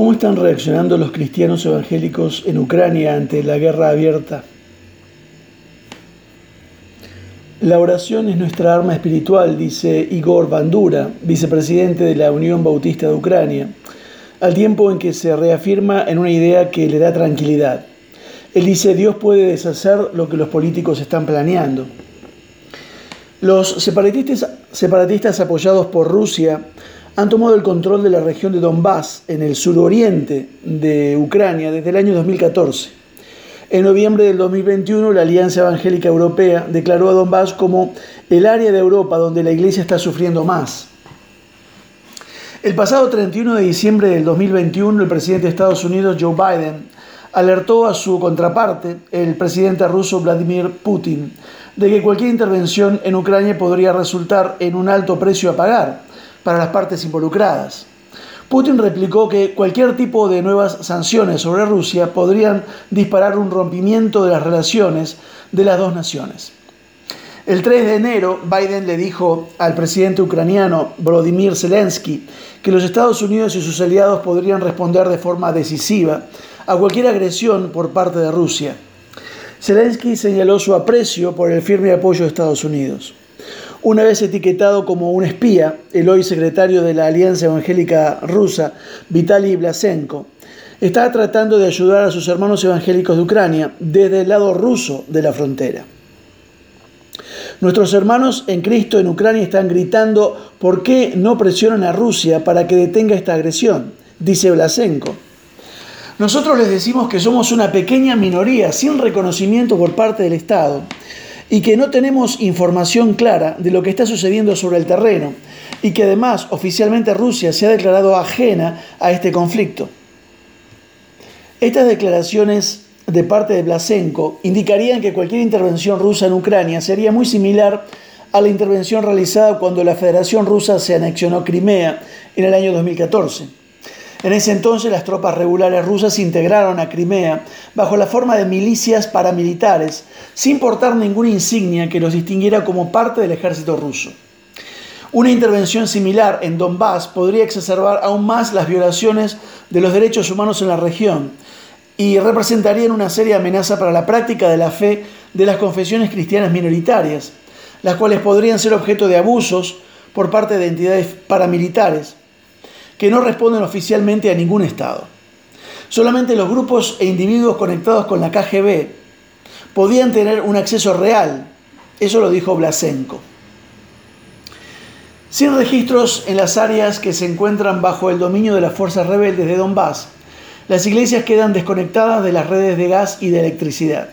¿Cómo están reaccionando los cristianos evangélicos en Ucrania ante la guerra abierta? La oración es nuestra arma espiritual, dice Igor Bandura, vicepresidente de la Unión Bautista de Ucrania, al tiempo en que se reafirma en una idea que le da tranquilidad. Él dice, Dios puede deshacer lo que los políticos están planeando. Los separatistas, separatistas apoyados por Rusia han tomado el control de la región de Donbass, en el suroriente de Ucrania, desde el año 2014. En noviembre del 2021, la Alianza Evangélica Europea declaró a Donbass como el área de Europa donde la iglesia está sufriendo más. El pasado 31 de diciembre del 2021, el presidente de Estados Unidos, Joe Biden, alertó a su contraparte, el presidente ruso Vladimir Putin, de que cualquier intervención en Ucrania podría resultar en un alto precio a pagar para las partes involucradas. Putin replicó que cualquier tipo de nuevas sanciones sobre Rusia podrían disparar un rompimiento de las relaciones de las dos naciones. El 3 de enero, Biden le dijo al presidente ucraniano Volodymyr Zelensky que los Estados Unidos y sus aliados podrían responder de forma decisiva a cualquier agresión por parte de Rusia. Zelensky señaló su aprecio por el firme apoyo de Estados Unidos. Una vez etiquetado como un espía, el hoy secretario de la Alianza Evangélica Rusa, Vitaly Blasenko, está tratando de ayudar a sus hermanos evangélicos de Ucrania desde el lado ruso de la frontera. Nuestros hermanos en Cristo en Ucrania están gritando por qué no presionan a Rusia para que detenga esta agresión, dice Blasenko. Nosotros les decimos que somos una pequeña minoría sin reconocimiento por parte del Estado y que no tenemos información clara de lo que está sucediendo sobre el terreno y que además oficialmente Rusia se ha declarado ajena a este conflicto. Estas declaraciones de parte de Blasenko indicarían que cualquier intervención rusa en Ucrania sería muy similar a la intervención realizada cuando la Federación Rusa se anexionó Crimea en el año 2014. En ese entonces las tropas regulares rusas integraron a Crimea bajo la forma de milicias paramilitares, sin portar ninguna insignia que los distinguiera como parte del ejército ruso. Una intervención similar en Donbass podría exacerbar aún más las violaciones de los derechos humanos en la región y representaría una seria amenaza para la práctica de la fe de las confesiones cristianas minoritarias, las cuales podrían ser objeto de abusos por parte de entidades paramilitares que no responden oficialmente a ningún Estado. Solamente los grupos e individuos conectados con la KGB podían tener un acceso real. Eso lo dijo Blasenko. Sin registros en las áreas que se encuentran bajo el dominio de las fuerzas rebeldes de Donbass, las iglesias quedan desconectadas de las redes de gas y de electricidad.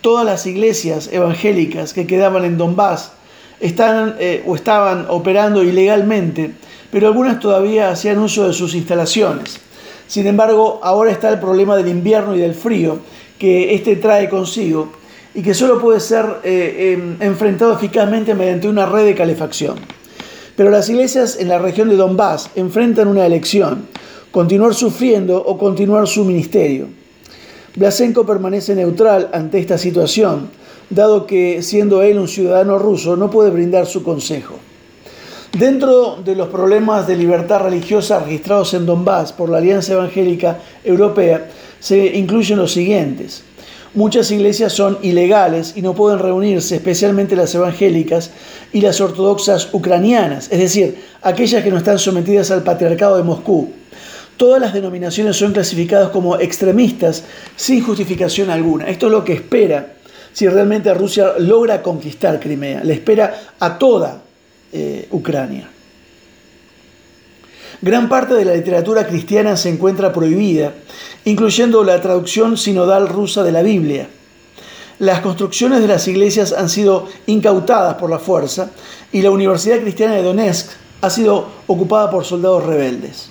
Todas las iglesias evangélicas que quedaban en Donbass están eh, o estaban operando ilegalmente pero algunas todavía hacían uso de sus instalaciones. Sin embargo, ahora está el problema del invierno y del frío que éste trae consigo y que solo puede ser eh, em, enfrentado eficazmente mediante una red de calefacción. Pero las iglesias en la región de Donbass enfrentan una elección, continuar sufriendo o continuar su ministerio. Blasenko permanece neutral ante esta situación, dado que siendo él un ciudadano ruso no puede brindar su consejo. Dentro de los problemas de libertad religiosa registrados en Donbass por la Alianza Evangélica Europea se incluyen los siguientes. Muchas iglesias son ilegales y no pueden reunirse, especialmente las evangélicas y las ortodoxas ucranianas, es decir, aquellas que no están sometidas al patriarcado de Moscú. Todas las denominaciones son clasificadas como extremistas sin justificación alguna. Esto es lo que espera si realmente Rusia logra conquistar Crimea. Le espera a toda eh, Ucrania. Gran parte de la literatura cristiana se encuentra prohibida, incluyendo la traducción sinodal rusa de la Biblia. Las construcciones de las iglesias han sido incautadas por la fuerza y la Universidad Cristiana de Donetsk ha sido ocupada por soldados rebeldes.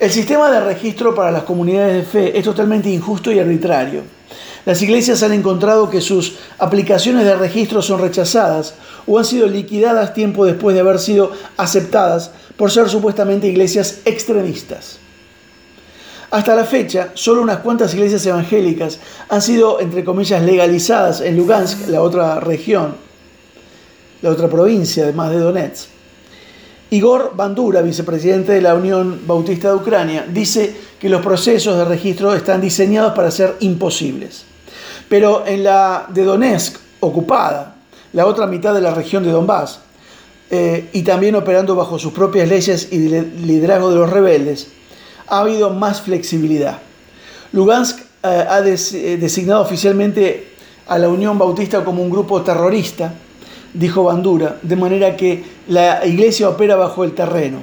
El sistema de registro para las comunidades de fe es totalmente injusto y arbitrario. Las iglesias han encontrado que sus aplicaciones de registro son rechazadas o han sido liquidadas tiempo después de haber sido aceptadas por ser supuestamente iglesias extremistas. Hasta la fecha, solo unas cuantas iglesias evangélicas han sido, entre comillas, legalizadas en Lugansk, la otra región, la otra provincia, además de Donetsk. Igor Bandura, vicepresidente de la Unión Bautista de Ucrania, dice que los procesos de registro están diseñados para ser imposibles. Pero en la de Donetsk, ocupada, la otra mitad de la región de Donbass, eh, y también operando bajo sus propias leyes y liderazgo de los rebeldes, ha habido más flexibilidad. Lugansk eh, ha eh, designado oficialmente a la Unión Bautista como un grupo terrorista, dijo Bandura, de manera que la iglesia opera bajo el terreno.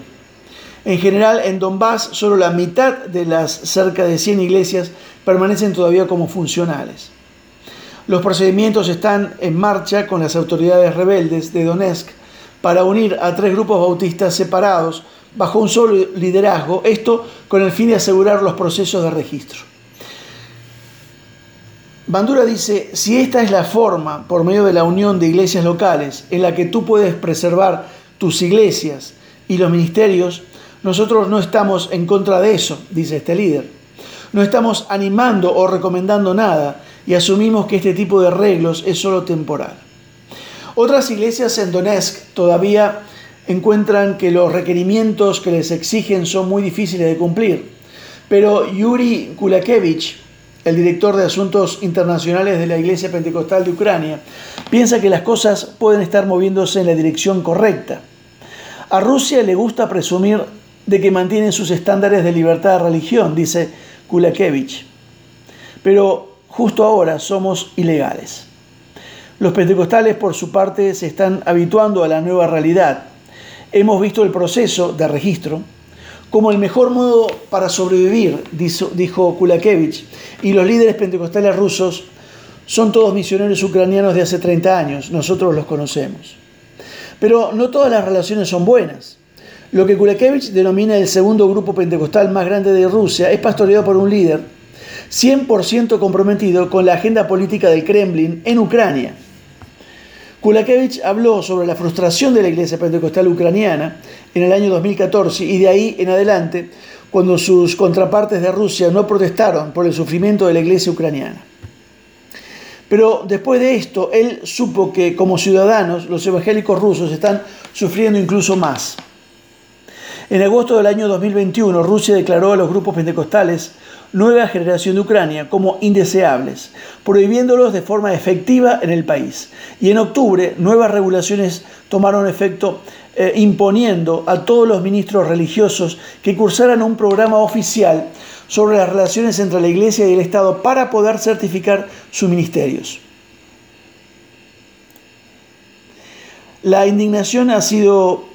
En general, en Donbass, solo la mitad de las cerca de 100 iglesias permanecen todavía como funcionales. Los procedimientos están en marcha con las autoridades rebeldes de Donetsk para unir a tres grupos bautistas separados bajo un solo liderazgo, esto con el fin de asegurar los procesos de registro. Bandura dice, si esta es la forma, por medio de la unión de iglesias locales, en la que tú puedes preservar tus iglesias y los ministerios, nosotros no estamos en contra de eso, dice este líder. No estamos animando o recomendando nada y asumimos que este tipo de arreglos es solo temporal. Otras iglesias en Donetsk todavía encuentran que los requerimientos que les exigen son muy difíciles de cumplir, pero Yuri Kulakevich, el director de Asuntos Internacionales de la Iglesia Pentecostal de Ucrania, piensa que las cosas pueden estar moviéndose en la dirección correcta. A Rusia le gusta presumir de que mantiene sus estándares de libertad de religión, dice Kulakevich. Pero justo ahora somos ilegales. Los pentecostales, por su parte, se están habituando a la nueva realidad. Hemos visto el proceso de registro, como el mejor modo para sobrevivir, dijo Kulakevich, y los líderes pentecostales rusos son todos misioneros ucranianos de hace 30 años, nosotros los conocemos. Pero no todas las relaciones son buenas. Lo que Kulakevich denomina el segundo grupo pentecostal más grande de Rusia es pastoreado por un líder 100% comprometido con la agenda política del Kremlin en Ucrania. Kulakevich habló sobre la frustración de la iglesia pentecostal ucraniana en el año 2014 y de ahí en adelante, cuando sus contrapartes de Rusia no protestaron por el sufrimiento de la iglesia ucraniana. Pero después de esto, él supo que como ciudadanos los evangélicos rusos están sufriendo incluso más. En agosto del año 2021, Rusia declaró a los grupos pentecostales nueva generación de Ucrania como indeseables, prohibiéndolos de forma efectiva en el país. Y en octubre, nuevas regulaciones tomaron efecto eh, imponiendo a todos los ministros religiosos que cursaran un programa oficial sobre las relaciones entre la Iglesia y el Estado para poder certificar sus ministerios. La indignación ha sido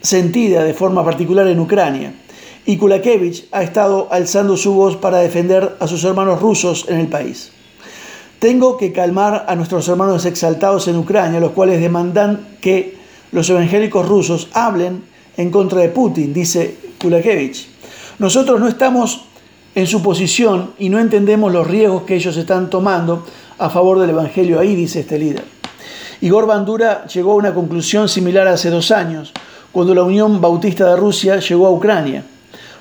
sentida de forma particular en Ucrania y Kulakevich ha estado alzando su voz para defender a sus hermanos rusos en el país. Tengo que calmar a nuestros hermanos exaltados en Ucrania, los cuales demandan que los evangélicos rusos hablen en contra de Putin, dice Kulakevich. Nosotros no estamos en su posición y no entendemos los riesgos que ellos están tomando a favor del Evangelio ahí, dice este líder. Igor Bandura llegó a una conclusión similar hace dos años, cuando la Unión Bautista de Rusia llegó a Ucrania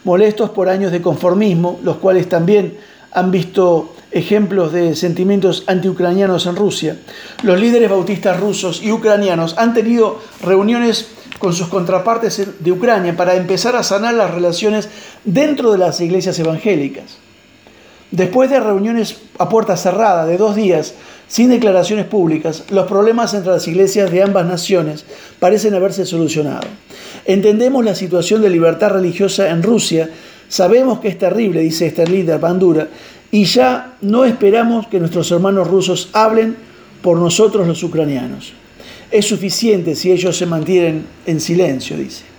molestos por años de conformismo, los cuales también han visto ejemplos de sentimientos antiucranianos en Rusia. Los líderes bautistas rusos y ucranianos han tenido reuniones con sus contrapartes de Ucrania para empezar a sanar las relaciones dentro de las iglesias evangélicas. Después de reuniones a puerta cerrada de dos días, sin declaraciones públicas, los problemas entre las iglesias de ambas naciones parecen haberse solucionado. Entendemos la situación de libertad religiosa en Rusia, sabemos que es terrible, dice este líder Bandura, y ya no esperamos que nuestros hermanos rusos hablen por nosotros los ucranianos. Es suficiente si ellos se mantienen en silencio, dice.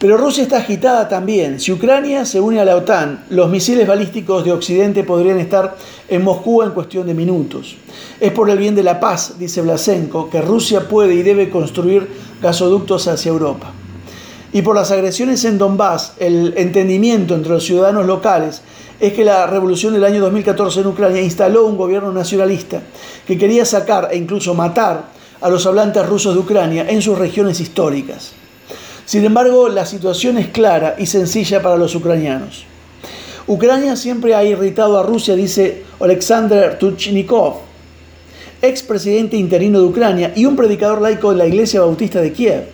Pero Rusia está agitada también. Si Ucrania se une a la OTAN, los misiles balísticos de Occidente podrían estar en Moscú en cuestión de minutos. Es por el bien de la paz, dice Blasenko, que Rusia puede y debe construir gasoductos hacia Europa. Y por las agresiones en Donbass, el entendimiento entre los ciudadanos locales es que la revolución del año 2014 en Ucrania instaló un gobierno nacionalista que quería sacar e incluso matar a los hablantes rusos de Ucrania en sus regiones históricas. Sin embargo, la situación es clara y sencilla para los ucranianos. Ucrania siempre ha irritado a Rusia, dice Alexander Tuchnikov, expresidente interino de Ucrania y un predicador laico de la Iglesia Bautista de Kiev.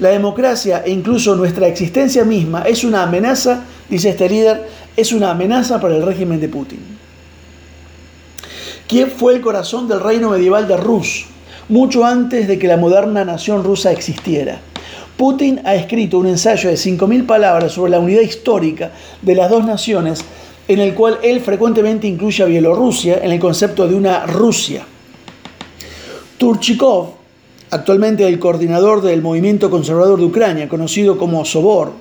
La democracia e incluso nuestra existencia misma es una amenaza, dice este líder, es una amenaza para el régimen de Putin. Kiev fue el corazón del reino medieval de Rus, mucho antes de que la moderna nación rusa existiera. Putin ha escrito un ensayo de 5.000 palabras sobre la unidad histórica de las dos naciones, en el cual él frecuentemente incluye a Bielorrusia en el concepto de una Rusia. Turchikov, actualmente el coordinador del movimiento conservador de Ucrania, conocido como Sobor,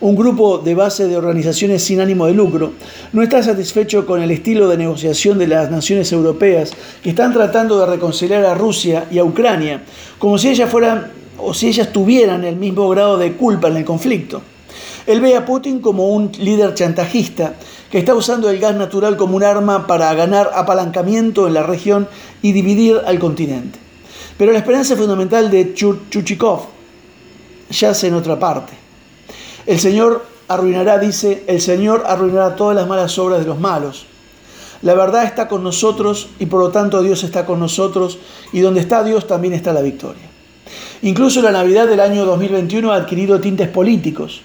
un grupo de base de organizaciones sin ánimo de lucro, no está satisfecho con el estilo de negociación de las naciones europeas que están tratando de reconciliar a Rusia y a Ucrania, como si ellas fueran o si ellas tuvieran el mismo grado de culpa en el conflicto. Él ve a Putin como un líder chantajista que está usando el gas natural como un arma para ganar apalancamiento en la región y dividir al continente. Pero la esperanza fundamental de Chuchikov yace en otra parte. El Señor arruinará, dice, el Señor arruinará todas las malas obras de los malos. La verdad está con nosotros y por lo tanto Dios está con nosotros y donde está Dios también está la victoria. Incluso la Navidad del año 2021 ha adquirido tintes políticos.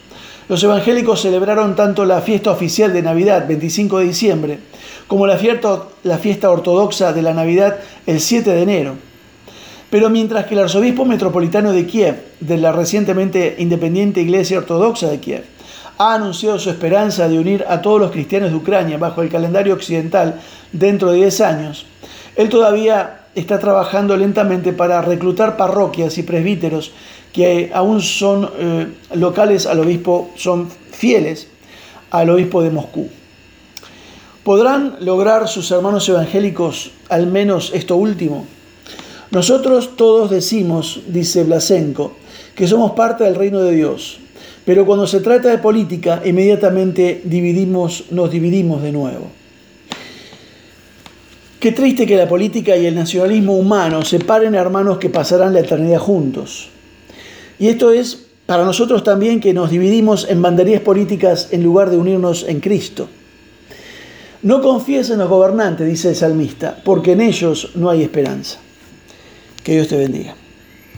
Los evangélicos celebraron tanto la fiesta oficial de Navidad, 25 de diciembre, como la fiesta, ortodoxa de la Navidad, el 7 de enero. Pero mientras que el arzobispo metropolitano de Kiev, de la recientemente independiente Iglesia Ortodoxa de Kiev, ha anunciado su esperanza de unir a todos los cristianos de Ucrania bajo el calendario occidental dentro de 10 años, él todavía está trabajando lentamente para reclutar parroquias y presbíteros que aún son eh, locales al obispo, son fieles al obispo de Moscú. ¿Podrán lograr sus hermanos evangélicos al menos esto último? Nosotros todos decimos, dice Blasenko, que somos parte del reino de Dios, pero cuando se trata de política, inmediatamente dividimos, nos dividimos de nuevo. Qué triste que la política y el nacionalismo humano separen a hermanos que pasarán la eternidad juntos. Y esto es para nosotros también que nos dividimos en banderías políticas en lugar de unirnos en Cristo. No confíes en los gobernantes, dice el salmista, porque en ellos no hay esperanza. Que Dios te bendiga.